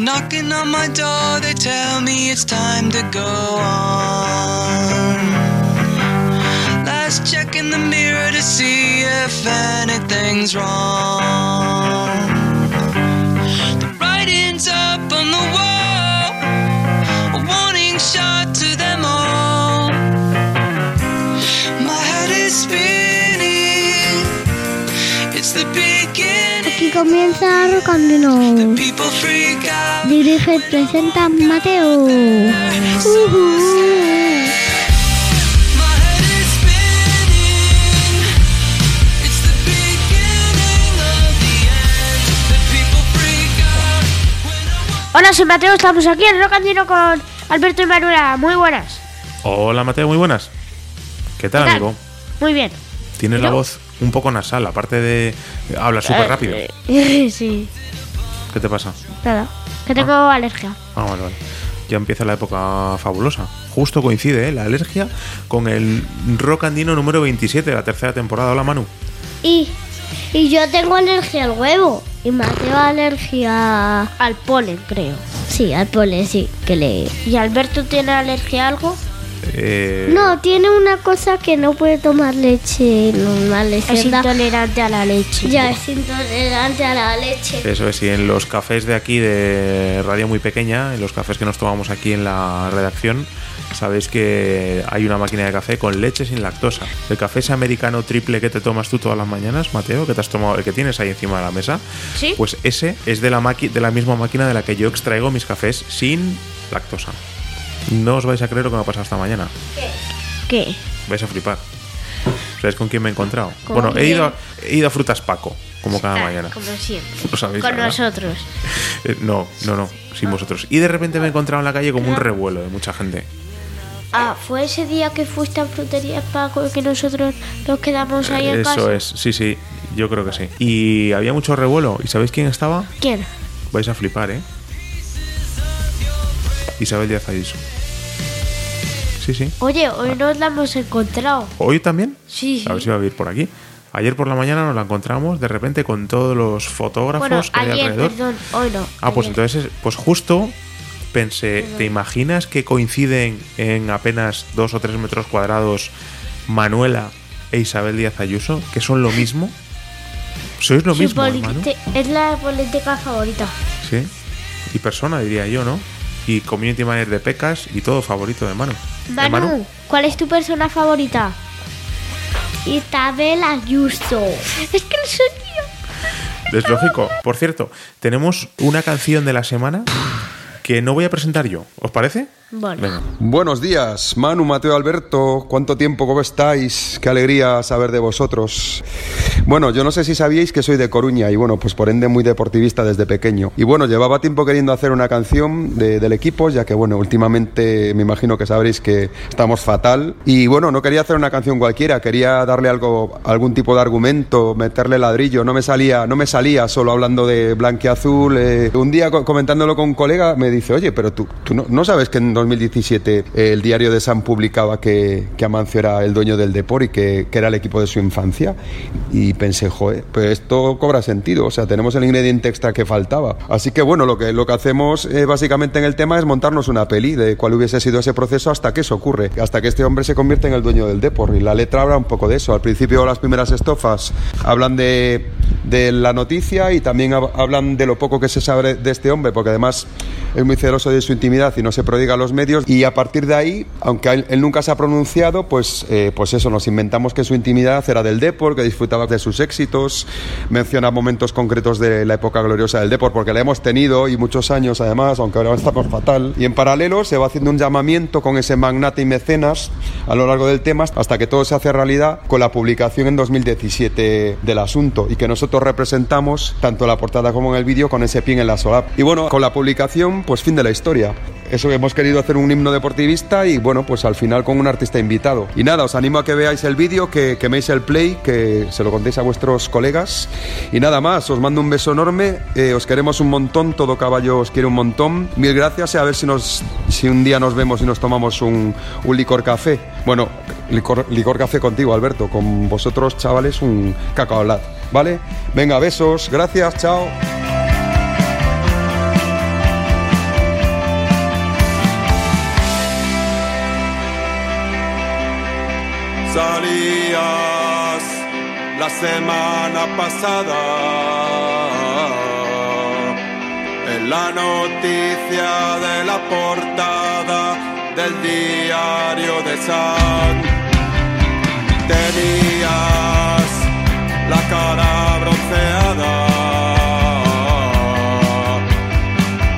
Knocking on my door, they tell me it's time to go on. Last check in the mirror to see if anything's wrong. The writing's up on the wall, end. The people freak out when I Hola, soy Mateo, estamos aquí en Rocandino con Alberto y Manuela. Muy buenas. Hola Mateo, muy buenas. ¿Qué tal, ¿Qué tal? amigo? Muy bien. Tienes ¿Y la voz un poco nasal, aparte de... Hablas súper rápido. Eh, sí, ¿Qué te pasa? nada. Que tengo alergia. Ah, vale, vale. Ya empieza la época fabulosa. Justo coincide, ¿eh? La alergia con el Rock Andino número 27 de la tercera temporada. Hola, Manu. Y, y yo tengo alergia al huevo. Y Mateo alergia. Al polen, creo. Sí, al polen, sí, que le. ¿Y Alberto tiene alergia a algo? Eh, No, tiene una cosa que no puede tomar leche normal. Es intolerante a la leche. Ya es intolerante a la leche. Eso es, y en los cafés de aquí de radio muy pequeña, en los cafés que nos tomamos aquí en la redacción, sabéis que hay una máquina de café con leche sin lactosa. El café ese americano triple que te tomas tú todas las mañanas, Mateo, que te has tomado, el que tienes ahí encima de la mesa, ¿Sí? pues ese es de la, maqui- de la misma máquina de la que yo extraigo mis cafés sin lactosa. No os vais a creer lo que me ha pasado esta mañana. ¿Qué? Vais a flipar. ¿Sabéis con quién me he encontrado? ¿Con bueno, he ido, a, he ido a Frutas Paco, como cada Ah, mañana. Como siempre. Lo sabéis, Con ¿verdad? nosotros. Eh, no, no, no, sin vosotros. Y de repente me he encontrado en la calle como un revuelo de mucha gente. Ah, ¿fue ese día que fuiste a Frutería Paco y que nosotros nos quedamos ahí en casa? Eso es, sí, sí, yo creo que sí. Y había mucho revuelo. ¿Y sabéis quién estaba? ¿Quién? Vais a flipar, ¿eh? Isabel Díaz Ayuso. Sí, sí. Oye, hoy nos la hemos encontrado. ¿Hoy también? Sí. A ver si va a vir por aquí. Ayer por la mañana nos la encontramos de repente con todos los fotógrafos Bueno, que hay ayer, alrededor. perdón, hoy no. Ah, pues entonces, pues justo pensé, ¿te imaginas que coinciden en apenas dos o tres metros cuadrados Manuela e Isabel Díaz Ayuso? Que son lo mismo. ¿Sois lo Su mismo, hermano? Es la política favorita. Sí. Y persona, diría yo, ¿no? Y community manager de Pecas y todo favorito de Manu. ¿Eh, Manu, ¿cuál es tu persona favorita? Isabel Ayuso. Es que no soy yo. Es lógico. Por cierto, tenemos una canción de la semana que no voy a presentar yo. ¿Os parece? Bueno. Buenos días, Manu, Mateo, Alberto. ¿Cuánto tiempo? ¿Cómo estáis? Qué alegría saber de vosotros. Bueno, yo no sé si sabíais que soy de Coruña y bueno, pues por ende muy deportivista desde pequeño. Y bueno, llevaba tiempo queriendo hacer una canción de- del equipo, ya que bueno, últimamente me imagino que sabréis que estamos fatal. Y bueno, no quería hacer una canción cualquiera, quería darle algo, algún tipo de argumento, meterle ladrillo. No me salía, no me salía solo hablando de blanqueazul. eh. Un día co- comentándolo con un colega me dice, oye, pero tú, tú no, sabes que 2017 eh, el diario de San publicaba que, que Amancio era el dueño del Depor y que, que era el equipo de su infancia. Y pensé, joder, pues esto cobra sentido. O sea, tenemos el ingrediente extra que faltaba. Así que bueno, lo que, lo que hacemos eh, básicamente en el tema es montarnos una peli de cuál hubiese sido ese proceso hasta que eso ocurre. Hasta que este hombre se convierte en el dueño del Depor. Y la letra habla un poco de eso. Al principio las primeras estofas hablan de, de la noticia y también hab- hablan de lo poco que se sabe de este hombre, porque además es muy celoso de su intimidad y no se prodiga los los medios y a partir de ahí, aunque él, nunca se ha pronunciado, pues, eh, pues eso, nos inventamos que su intimidad era del Depor, que disfrutaba de sus éxitos, menciona momentos concretos de la época gloriosa del Depor, porque la hemos tenido y muchos años además, aunque ahora estamos fatal. Y en paralelo se va haciendo un llamamiento con ese magnate y mecenas a lo largo del tema hasta que todo se hace realidad con la publicación en 2017 del asunto y que nosotros representamos tanto en la portada como en el vídeo con ese pin en la solap. Y bueno, con la publicación, pues fin de la historia. Eso hemos querido hacer un himno deportivista y bueno, pues al final con un artista invitado. Y nada, os animo a que veáis el vídeo, que queméis el play, que se lo contéis a vuestros colegas. Y nada más, os mando un beso enorme, eh, os queremos un montón, todo caballo os quiere un montón. Mil gracias y a ver si, nos, si un día nos vemos y nos tomamos un, un licor café. Bueno, licor, licor café contigo, Alberto, con vosotros, chavales, un cacao lat, ¿vale? Venga, besos, gracias, chao. Salías la semana pasada en la noticia de la portada del diario de San. Tenías la cara bronceada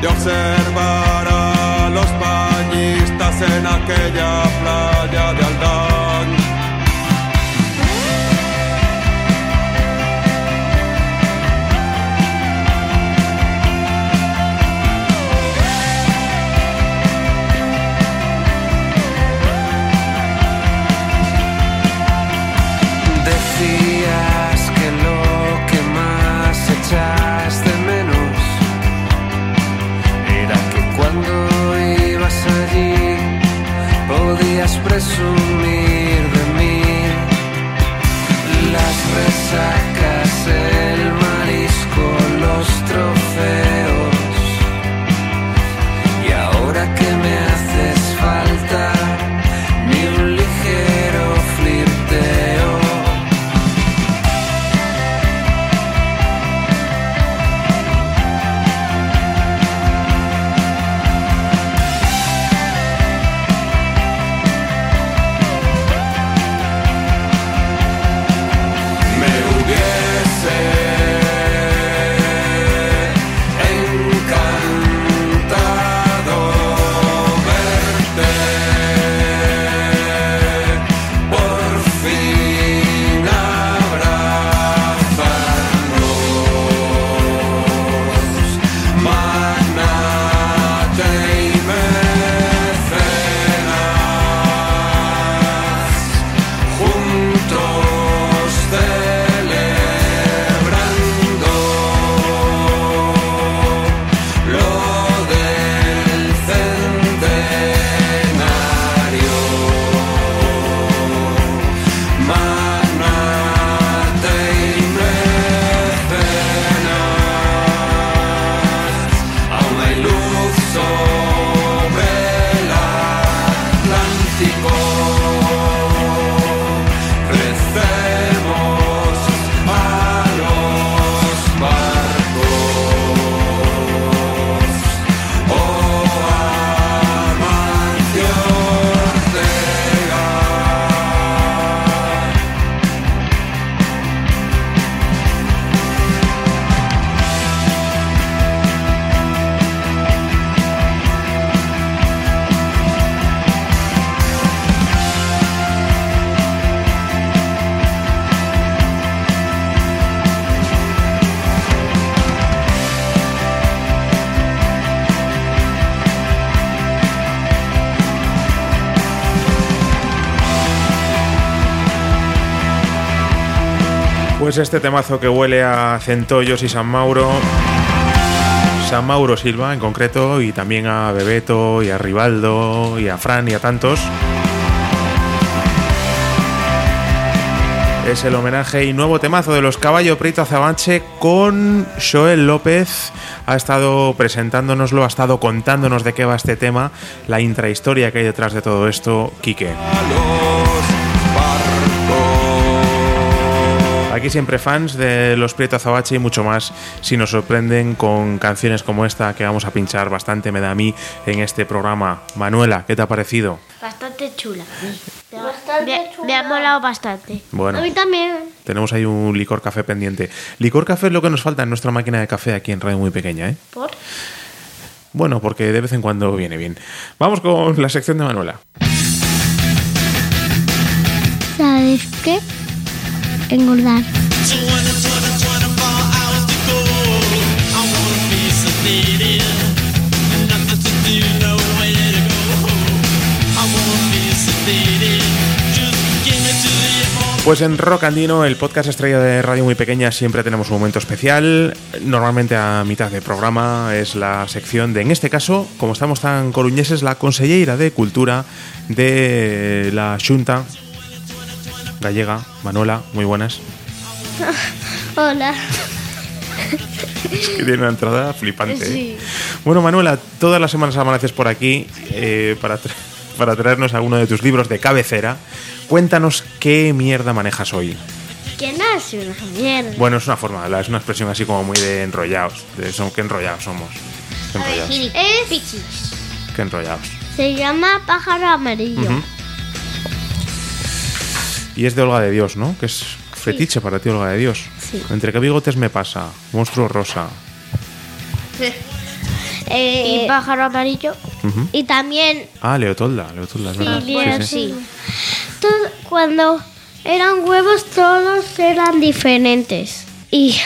de observar a los bañistas en aquella playa de Aldán. Presumir Pues este temazo que huele a Centollos y San Mauro. San Mauro Silva en concreto, y también a Bebeto, y a Rivaldo, y a Fran, y a tantos. Es el homenaje y nuevo temazo de los Caballo Prieto Azabanche con Joel López. Ha estado presentándonoslo, ha estado contándonos de qué va este tema, la intrahistoria que hay detrás de todo esto, Quique. Aquí siempre fans de los Prieto Azabache y mucho más si nos sorprenden con canciones como esta que vamos a pinchar bastante me da a mí en este programa. Manuela, ¿qué te ha parecido? Bastante chula. Bastante me, chula. me ha molado bastante. Bueno, A mí también. tenemos ahí un licor café pendiente. Licor café es lo que nos falta en nuestra máquina de café aquí en Radio Muy Pequeña, ¿eh? ¿Por? Bueno, porque de vez en cuando viene bien. Vamos con la sección de Manuela. ¿Sabes qué? Engordar. Pues en Rock Andino, el podcast estrella de Radio Muy Pequeña, siempre tenemos un momento especial. Normalmente a mitad de programa es la sección de, en este caso, como estamos tan coruñeses, la consellera de Cultura de la Junta Gallega, Manuela, muy buenas. Hola. que tiene una entrada flipante. ¿eh? Bueno, Manuela, todas las semanas amaneces por aquí eh, para, tra- para traernos alguno de tus libros de cabecera. Cuéntanos qué mierda manejas hoy. ¿Quién hace una mierda? Bueno, es una forma de hablar, es una expresión así como muy de enrollados. De son, qué enrollados somos. Qué enrollados. Es, Qué enrollados. se llama pájaro amarillo. Y es de Olga de Dios, ¿no? Que es fetiche para ti, Olga de Dios. Sí. Entre qué bigotes me pasa, monstruo rosa. Eh, ¿Y pájaro amarillo? Y también Ah, Leotolda, Leotolda, es verdad. Leo, Sí, sí. sí. todo- cuando eran huevos todos eran diferentes. Y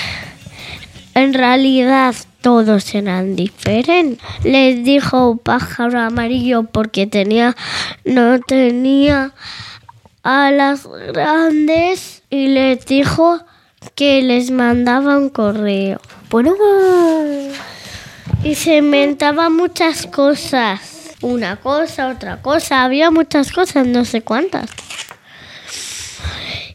en realidad todos eran diferentes. Les dijo pájaro amarillo porque tenía no tenía alas grandes y les dijo que les mandaba un correo. Bueno, y se inventaba muchas cosas. Una cosa, otra cosa. Había muchas cosas, no sé cuántas.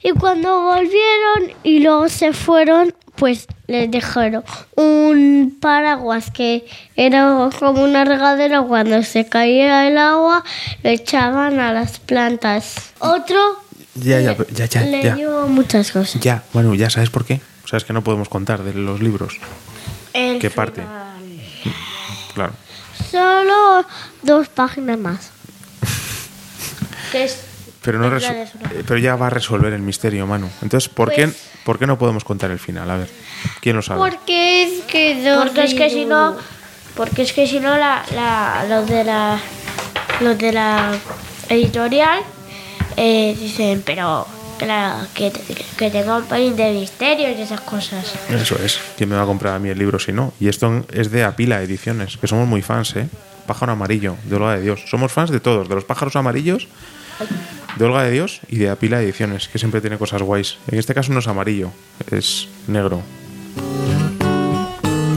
Y cuando volvieron y luego se fueron, pues les dejaron un paraguas que era como una regadera cuando se caía el agua, lo echaban a las plantas. Otro Ya, ya, ya, ya, le ya. dio muchas cosas. Ya, bueno, ya sabes por qué. Sabes que no podemos contar de los libros. El ¿Qué parte? Claro. Solo dos páginas más. que es Pero, no eh, pero ya va a resolver el misterio, Manu. Entonces, ¿por, Pues- qué, ¿por qué no podemos contar el final? A ver, ¿quién lo sabe? Porque es que Porque es que si no, porque es que si no la, la, los de la los de la editorial eh, dicen, pero que, la, que, te- que tenga un país de misterios y esas cosas. Eso es. ¿Quién me va a comprar a mí el libro si no? Y esto es de Apila Ediciones, que somos muy fans, ¿eh? Pájaro Amarillo, de Olga de Dios. Somos fans de todos, de los pájaros amarillos, de Olga de Dios y de Apila Ediciones, que siempre tiene cosas guays. En este caso no es amarillo, es negro.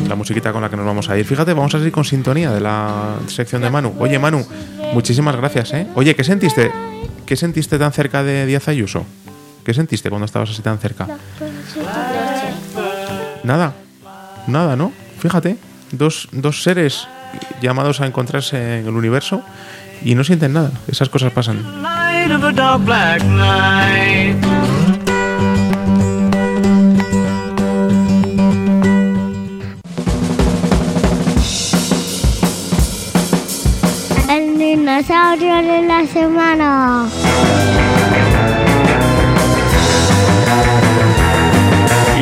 La musiquita con la que nos vamos a ir. Fíjate, vamos a seguir con sintonía de la sección de Manu. Oye, Manu, muchísimas gracias, ¿eh? Oye, ¿qué sentiste? ¿Qué sentiste tan cerca de Díaz Ayuso? ¿Qué sentiste cuando estabas así tan cerca? Nada, nada, ¿no? Fíjate, dos, dos seres llamados a encontrarse en el universo y no sienten nada. Esas cosas pasan. Of a dark black night. El dinosaurio de la semana.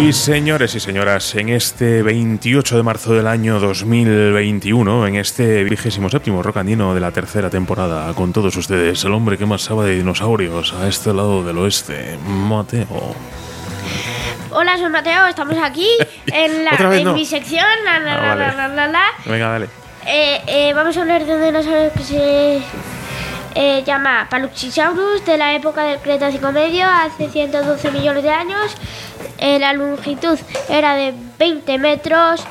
Y señores y señoras, en este 28 de marzo del año 2021, en este vigésimo séptimo rocandino de la tercera temporada, con todos ustedes, el hombre que más sabe de dinosaurios a este lado del oeste, Mateo. Hola, soy Mateo, estamos aquí en, la, Otra vez en no. mi sección. La, la, Ah, vale. Venga, dale. Eh, eh, vamos a hablar de un dinosaurio que se eh, llama Paluxysaurus de la época del Cretácico Medio, hace 112 millones de años. Eh, la longitud era de 20 metros.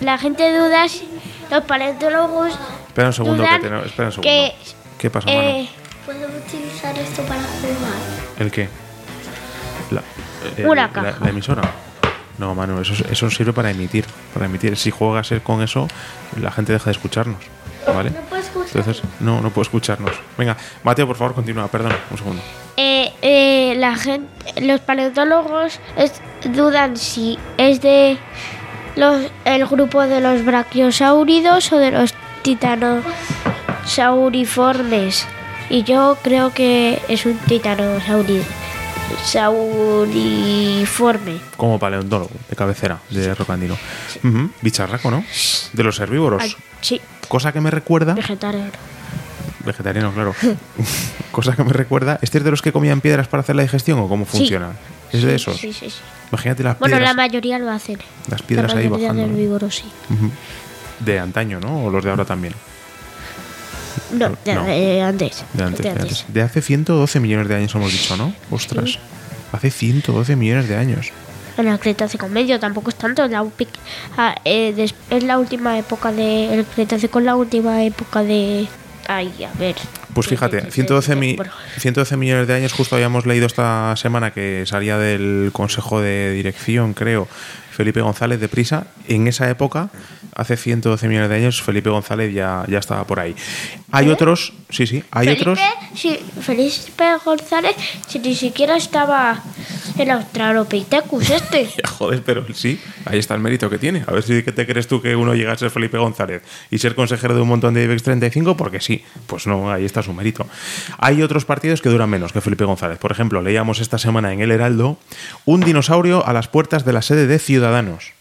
La gente duda, si- los paleontólogos Espera un segundo, que te- espera un segundo. que, ¿Qué pasa, eh, ¿Puedo utilizar esto para jugar? ¿El qué? La, eh, Una la- caja. la emisora. No, Manu, eso, eso sirve para emitir. Para emitir. Si juegas con eso, la gente deja de escucharnos. ¿Vale? Entonces, no, no puedo escucharnos. Venga, Mateo, por favor, continúa, perdona, un segundo. Eh, eh, la gente, los paleontólogos es- dudan si es de los, el grupo de los brachiosáuridos o de los titanosauriformes. Y yo creo que es un titanosauri- sauriforme. Como paleontólogo, de cabecera, de Rocandino. Bicharraco, ¿no? De los herbívoros. Ay, sí, Cosa que me recuerda... vegetariano. Vegetariano, claro. Cosa que me recuerda... ¿Este es de los que comían piedras para hacer la digestión o cómo Sí. funciona? ¿Es de esos? Sí, sí, sí. Imagínate las Bueno, piedras la mayoría lo hacen. Las piedras la ahí bajando, de herbívoros, sí. De antaño, ¿no? O los de ahora también. No, de, No. de antes. De antes, de antes. De hace 112 millones de años hemos dicho, ¿no? Ostras. Hace 112 millones de años. En el Cretácico medio tampoco es tanto. La, ah, eh, des- es la última época de. El Cretácico es la última época de. Ay, a ver. Pues fíjate, De- 112, mi- bueno, 112 millones de años, justo habíamos leído esta semana que salía del Consejo de Dirección, creo, Felipe González de Prisa. En esa época, hace 112 millones de años, Felipe González ya, ya estaba por ahí. Hay otros, sí, sí, hay ¿Eh? Felipe, otros. sí, Felipe González, si ni siquiera estaba el Australopithecus este. Ya, joder, pero sí, ahí está el mérito que tiene. A ver si te crees tú que uno llega a ser Felipe González y ser consejero de un montón de IBEX 35, porque sí, pues no, ahí está su mérito. Hay otros partidos que duran menos que Felipe González. Por ejemplo, leíamos esta semana en El Heraldo un dinosaurio a las puertas de la sede de Ciudadanos.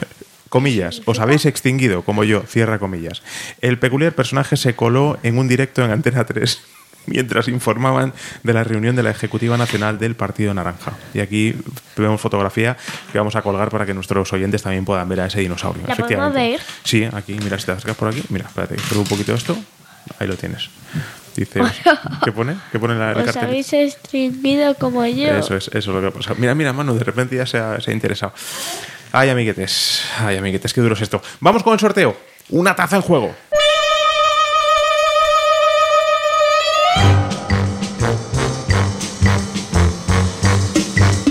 Comillas, os habéis extinguido, como yo, cierra comillas. El peculiar personaje se coló en un directo en Antena 3 mientras informaban de la reunión de la Ejecutiva Nacional del Partido Naranja. Y aquí vemos fotografía que vamos a colgar para que nuestros oyentes también puedan ver a ese dinosaurio. ¿La podemos ver? Sí, aquí, mira, si te acercas por aquí, mira, espérate, un poquito esto. Ahí lo tienes. Dice, ¿qué pone? ¿Qué pone la, el Os cartel? habéis extinguido como yo. Eso es, eso es lo que pasa. Mira, mira, Manu, de repente ya se ha, se ha interesado. Ay, amiguetes, ay, amiguetes, qué duro es esto. Vamos con el sorteo. Una taza en juego.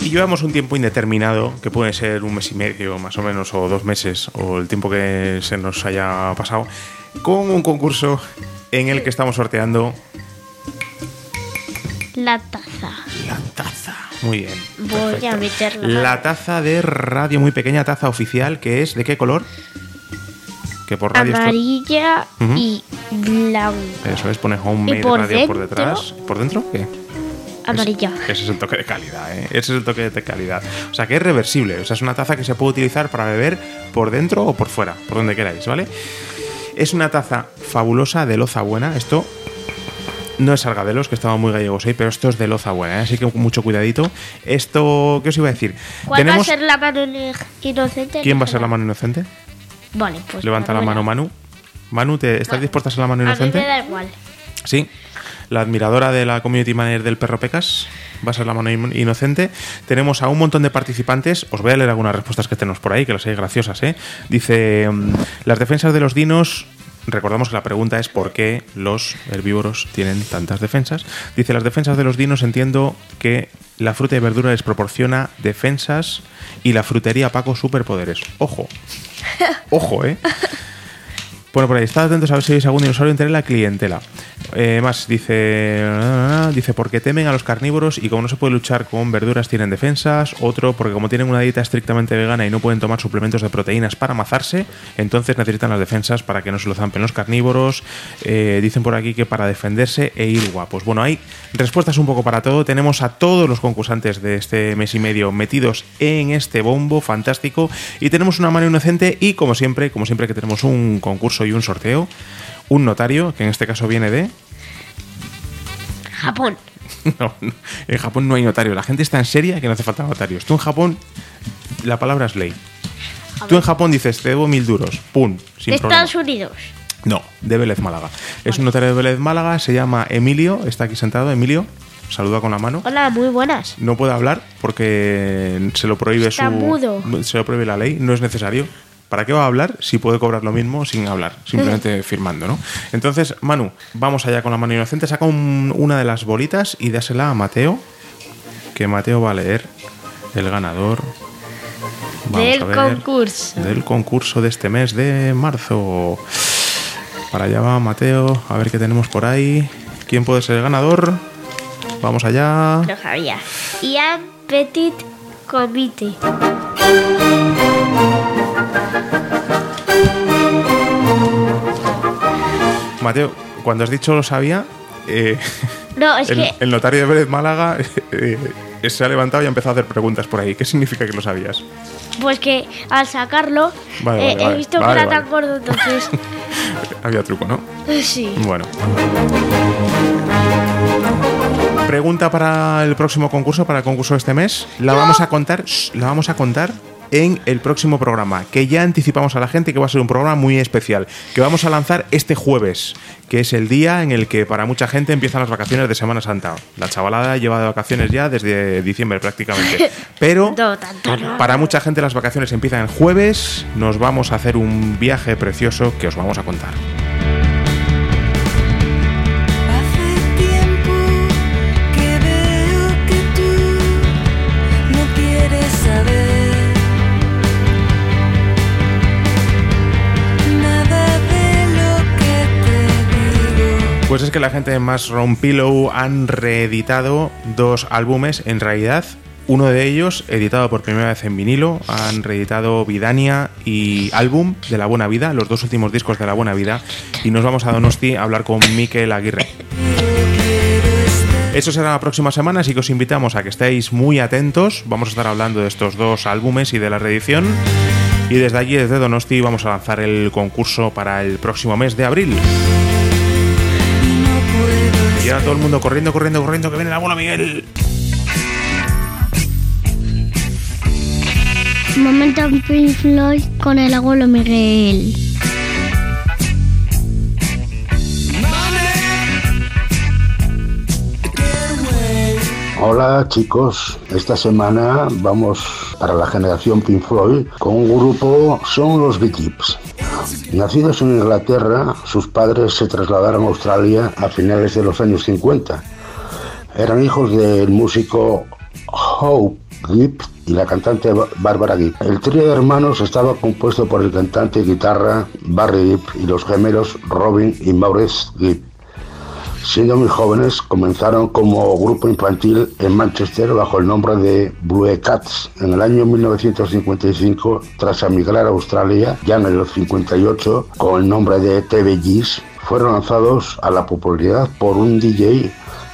Y llevamos un tiempo indeterminado, que puede ser un mes y medio más o menos, o dos meses, o el tiempo que se nos haya pasado, con un concurso en el que estamos sorteando La taza. la taza. Muy bien. Voy a meterla. La taza de radio muy pequeña, taza oficial, que es de qué color? Que por radio esto- Amarilla y blanca. Eso es, pone homemade ¿Y por radio por detrás. ¿Por dentro? ¿Qué? Amarilla. Ese es el toque de calidad, ¿eh? Ese es el toque de calidad. O sea, que es reversible. O sea, es una taza que se puede utilizar para beber por dentro o por fuera, por donde queráis, ¿vale? Es una taza fabulosa de loza buena. Esto no es Sargadelos, que estaba muy gallegos ahí, pero esto es de loza buena, ¿eh? así que mucho cuidadito. Esto, ¿qué os iba a decir? ¿Cuál va a ser la mano inocente? ¿Quién va a ser la mano inocente? Vale, pues. Levanta la mano, Manu. Manu, ¿te, ¿estás dispuesta a ser la mano A mí inocente? me da igual. Sí. La admiradora de la community manager del Perro Pecas va a ser la mano in- inocente. Tenemos a un montón de participantes. Os voy a leer algunas respuestas que tenemos por ahí, que las hay graciosas, ¿eh? Dice: mm, Las defensas de los dinos. Recordamos que la pregunta es por qué los herbívoros tienen tantas defensas. Dice, las defensas de los dinos entiendo que la fruta y verdura les proporciona defensas y la frutería Paco superpoderes. Ojo. Ojo, ¿eh? Bueno, por ahí, estad atentos a ver si veis algún dinosaurio entre la clientela. Eh, más, dice. Dice, porque temen a los carnívoros y como no se puede luchar con verduras, tienen defensas. Otro, porque como tienen una dieta estrictamente vegana y no pueden tomar suplementos de proteínas para amazarse, entonces necesitan las defensas para que no se lo zampen los carnívoros. Eh, dicen por aquí que para defenderse e ir guapos. Bueno, hay respuestas un poco para todo. Tenemos a todos los concursantes de este mes y medio metidos en este bombo fantástico. Y tenemos una mano inocente y, como siempre, como siempre que tenemos un concurso y un sorteo, un notario, que en este caso viene de... Japón. No, no, en Japón no hay notario. La gente está en seria que no hace falta notarios. Tú en Japón, la palabra es ley. Tú en Japón dices, te debo mil duros. Pum, sin de problema. Estados Unidos. No, de Vélez Málaga. Es un notario de Vélez Málaga, se llama Emilio, está aquí sentado. Emilio, saluda con la mano. Hola, muy buenas. No puede hablar porque se lo prohíbe Está su. mudo. Se lo prohíbe la ley, no es necesario. ¿Para qué va a hablar si puede cobrar lo mismo sin hablar? Simplemente firmando, ¿no? Entonces, Manu, vamos allá con la mano inocente. Saca un- una de las bolitas y dásela a Mateo. Que Mateo va a leer el ganador. Vamos Del concurso. Del concurso de este mes de marzo. Para allá va Mateo, a ver qué tenemos por ahí. ¿Quién puede ser el ganador? Vamos allá. Lo sabía. Ian Petit Comité. Mateo, cuando has dicho lo sabía, eh, No, es el, que el notario de Vélez Málaga eh, se ha levantado y ha empezado a hacer preguntas por ahí. ¿Qué significa que lo sabías? pues que al sacarlo Vale, eh, vale, he vale. visto que era tan gordo, entonces Había truco, ¿no? sí. Bueno. Pregunta para el próximo concurso, para el concurso de este mes. La vamos a contar, shh, la vamos a contar en el próximo programa, que ya anticipamos a la gente que va a ser un programa muy especial, que vamos a lanzar este jueves, que es el día en el que para mucha gente empiezan las vacaciones de Semana Santa. La chavalada lleva de vacaciones ya desde diciembre prácticamente. Pero No, tanto no. para mucha gente las vacaciones empiezan el jueves, nos vamos a hacer un viaje precioso que os vamos a contar. Pues es que la gente de Mushroom Pillow han reeditado dos álbumes, en realidad. Uno de ellos, editado por primera vez en vinilo, han reeditado Vidania y Álbum de La Buena Vida, los dos últimos discos de La Buena Vida, y nos vamos a Donosti a hablar con Miquel Aguirre. Eso será la próxima semana, así que os invitamos a que estéis muy atentos. Vamos a estar hablando de estos dos álbumes y de la reedición. Y desde allí, desde Donosti, vamos a lanzar el concurso para el próximo mes de abril. Y ahora todo el mundo corriendo, corriendo, corriendo, que viene el abuelo Miguel. Momento en Pink Floyd con el abuelo Miguel. Hola chicos, esta semana vamos para la generación Pink Floyd con un grupo, son los Bee Gees. Nacidos en Inglaterra, sus padres se trasladaron a Australia a finales de los años 50. Eran hijos del músico Hope Gibb y la cantante Barbara Gibb. El trío de hermanos estaba compuesto por el cantante y guitarra Barry Gibb y los gemelos Robin y Maurice Gibb. Siendo muy jóvenes, comenzaron como grupo infantil en Manchester bajo el nombre de Blue Cats. En el año 1955, tras emigrar a Australia, ya en el 58, con el nombre de TVGs, fueron lanzados a la popularidad por un DJ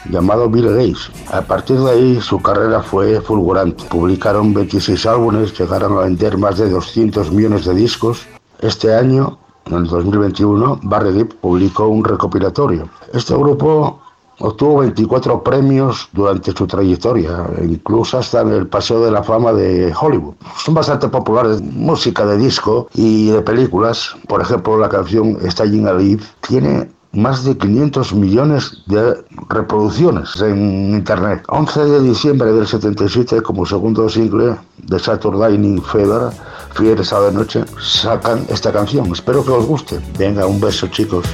llamado Bill Gates. A partir de ahí su carrera fue fulgurante. Publicaron 26 álbumes, llegaron a vender más de 200 millones de discos. Este año, en el 2021, Barry Gibb publicó un recopilatorio. Este grupo obtuvo 24 premios durante su trayectoria, incluso hasta en el Paseo de la Fama de Hollywood. Son bastante populares, música de disco y de películas. Por ejemplo, la canción Staying Alive tiene más de 500 millones de reproducciones en internet. 11 de diciembre del 77, como segundo single de Saturday Night Fever, Fieres a de Noche, sacan esta canción. Espero que os guste. Venga, un beso, chicos.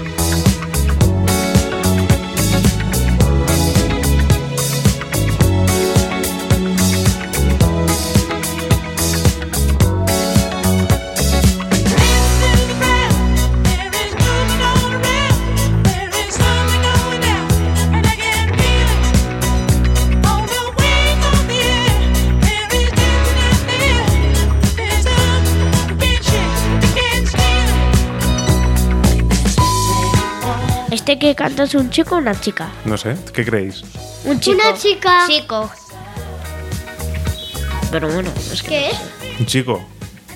Que canta es un chico o una chica. No sé, ¿qué creéis? Un chico. Una chica. Chico. Pero bueno, es que. ¿Qué es? Un chico.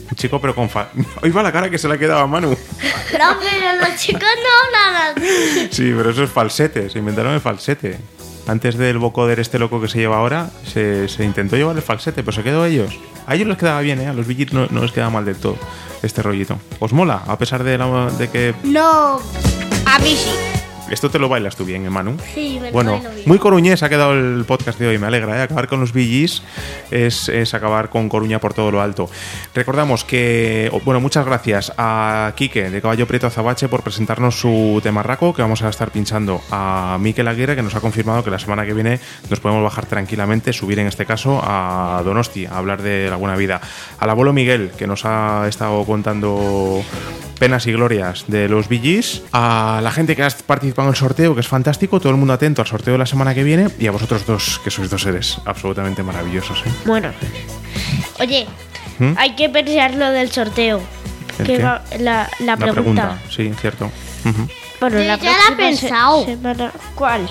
Un chico, pero con fa... Hoy va la cara que se le ha quedado a Manu. No, pero los chicos no hablan así. Sí, pero eso es falsete. Se inventaron el falsete. Antes del vocoder este loco que se lleva ahora, se, se intentó llevar el falsete, pero se quedó a ellos. A ellos les quedaba bien, ¿eh? A los Gees no, no les quedaba mal del todo este rollito. ¿Os mola? A pesar de, la- de que... No. A mí sí. Esto te lo bailas tú bien, ¿eh, Manu. Sí, me lo Bueno, bailo bien. muy coruñés ha quedado el podcast de hoy, me alegra. ¿eh? Acabar con los BGs es, es acabar con Coruña por todo lo alto. Recordamos que, bueno, muchas gracias a Quique de Caballo Prieto Azabache por presentarnos su temarraco que vamos a estar pinchando. A Miquel Aguirre que nos ha confirmado que la semana que viene nos podemos bajar tranquilamente, subir en este caso a Donosti a hablar de la buena vida. Al abuelo Miguel que nos ha estado contando penas y glorias de los BGs, a la gente que ha participado en el sorteo, que es fantástico, todo el mundo atento al sorteo de la semana que viene, y a vosotros dos, que sois dos seres absolutamente maravillosos. ¿eh? Bueno. Oye, ¿Mm? hay que pensar lo del sorteo. ¿El Que va- la, la La pregunta. sí, cierto. Ujú. Bueno, Yo la ya la he próxima se- pensado. semana- ¿Cuál?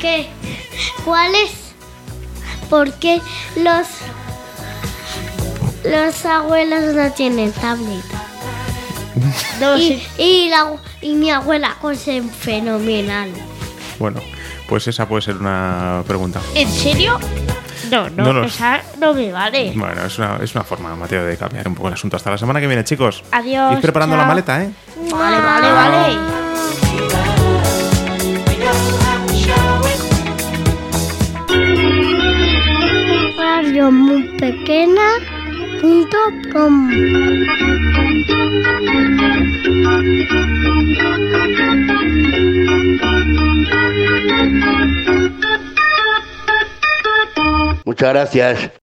¿Qué? ¿Cuál es? ¿Por qué los, los abuelos no tienen tableta? No, Y, sí. y, la, y mi abuela cose fenomenal. Bueno, pues esa puede ser una pregunta. ¿En serio? No, no, No esa no me vale. Bueno, es una, es una forma, Mateo, de cambiar un poco el asunto. Hasta la semana que viene, chicos. Adiós, Ir preparando la maleta, ¿eh? Vale, vale, vale. Radio muy pequeña punto com. Muchas gracias.